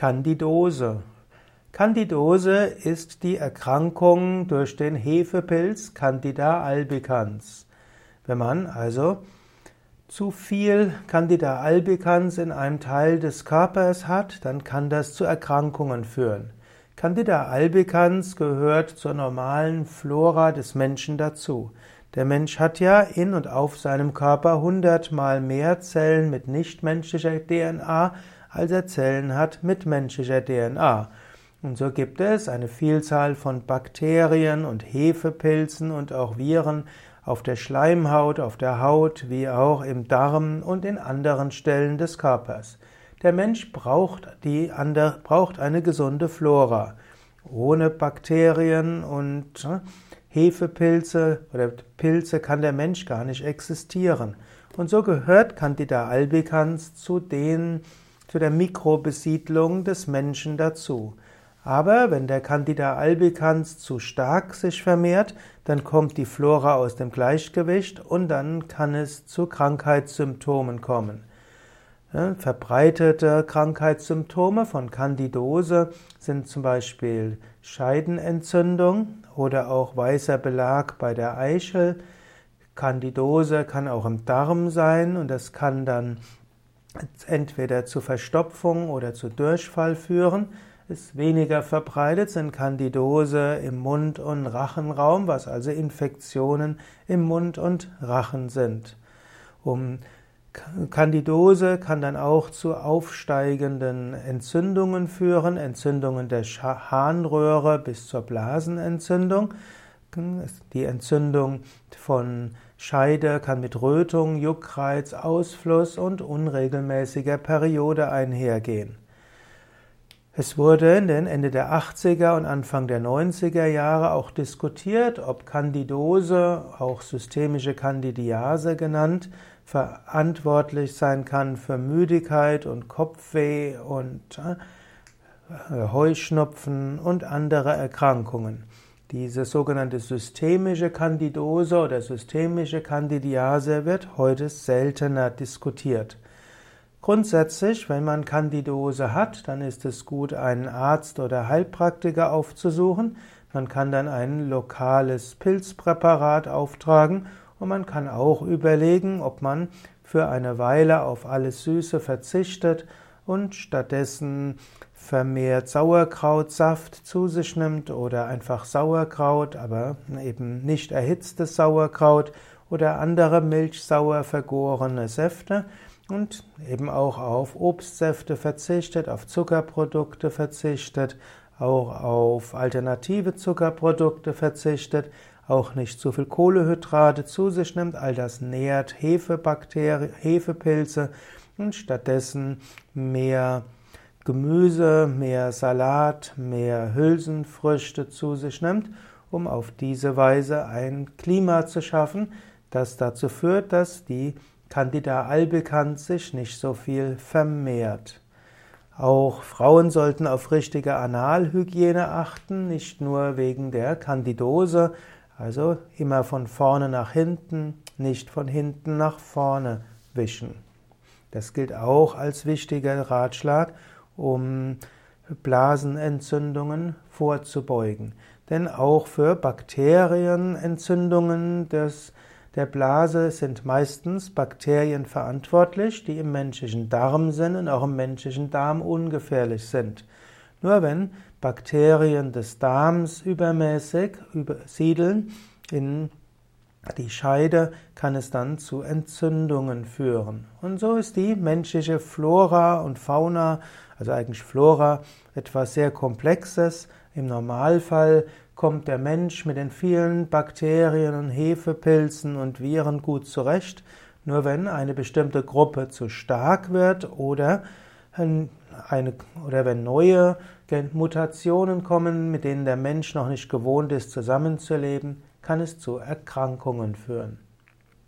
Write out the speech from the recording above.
Candidose. Candidose ist die Erkrankung durch den Hefepilz Candida albicans. Wenn man also zu viel Candida albicans in einem Teil des Körpers hat, dann kann das zu Erkrankungen führen. Candida albicans gehört zur normalen Flora des Menschen dazu. Der Mensch hat ja in und auf seinem Körper hundertmal mehr Zellen mit nichtmenschlicher DNA, als er Zellen hat mit menschlicher DNA. Und so gibt es eine Vielzahl von Bakterien und Hefepilzen und auch Viren auf der Schleimhaut, auf der Haut, wie auch im Darm und in anderen Stellen des Körpers. Der Mensch braucht, die braucht eine gesunde Flora. Ohne Bakterien und ne, Hefepilze oder Pilze kann der Mensch gar nicht existieren. Und so gehört Candida albicans zu den, zu der Mikrobesiedlung des Menschen dazu. Aber wenn der Candida albicans zu stark sich vermehrt, dann kommt die Flora aus dem Gleichgewicht und dann kann es zu Krankheitssymptomen kommen. Verbreitete Krankheitssymptome von Candidose sind zum Beispiel Scheidenentzündung oder auch weißer Belag bei der Eichel. Candidose kann auch im Darm sein und das kann dann entweder zu Verstopfung oder zu Durchfall führen. Ist weniger verbreitet sind Candidose im Mund- und Rachenraum, was also Infektionen im Mund und Rachen sind. Um Candidose kann dann auch zu aufsteigenden Entzündungen führen, Entzündungen der Harnröhre bis zur Blasenentzündung. Die Entzündung von Scheide kann mit Rötung, Juckreiz, Ausfluss und unregelmäßiger Periode einhergehen. Es wurde in den Ende der 80er und Anfang der 90er Jahre auch diskutiert, ob Candidose, auch systemische Candidiase genannt, verantwortlich sein kann für Müdigkeit und Kopfweh und äh, Heuschnupfen und andere Erkrankungen. Diese sogenannte systemische Candidose oder systemische Candidiase wird heute seltener diskutiert. Grundsätzlich, wenn man Candidose hat, dann ist es gut, einen Arzt oder Heilpraktiker aufzusuchen. Man kann dann ein lokales Pilzpräparat auftragen und man kann auch überlegen, ob man für eine Weile auf alles Süße verzichtet und stattdessen vermehrt Sauerkrautsaft zu sich nimmt oder einfach Sauerkraut, aber eben nicht erhitztes Sauerkraut oder andere milchsauer vergorene Säfte und eben auch auf Obstsäfte verzichtet, auf Zuckerprodukte verzichtet, auch auf alternative Zuckerprodukte verzichtet, auch nicht zu viel Kohlehydrate zu sich nimmt, all das nährt Hefebakterien, Hefepilze und stattdessen mehr Gemüse, mehr Salat, mehr Hülsenfrüchte zu sich nimmt, um auf diese Weise ein Klima zu schaffen, das dazu führt, dass die Candida albicans sich nicht so viel vermehrt. Auch Frauen sollten auf richtige Analhygiene achten, nicht nur wegen der Candidose, also immer von vorne nach hinten, nicht von hinten nach vorne wischen. Das gilt auch als wichtiger Ratschlag, um Blasenentzündungen vorzubeugen. Denn auch für Bakterienentzündungen des, der Blase sind meistens Bakterien verantwortlich, die im menschlichen Darm sind und auch im menschlichen Darm ungefährlich sind. Nur wenn Bakterien des Darms übermäßig übersiedeln in die Scheide, kann es dann zu Entzündungen führen. Und so ist die menschliche Flora und Fauna, also eigentlich Flora, etwas sehr Komplexes. Im Normalfall kommt der Mensch mit den vielen Bakterien und Hefepilzen und Viren gut zurecht. Nur wenn eine bestimmte Gruppe zu stark wird oder eine, oder wenn neue Mutationen kommen, mit denen der Mensch noch nicht gewohnt ist, zusammenzuleben, kann es zu Erkrankungen führen.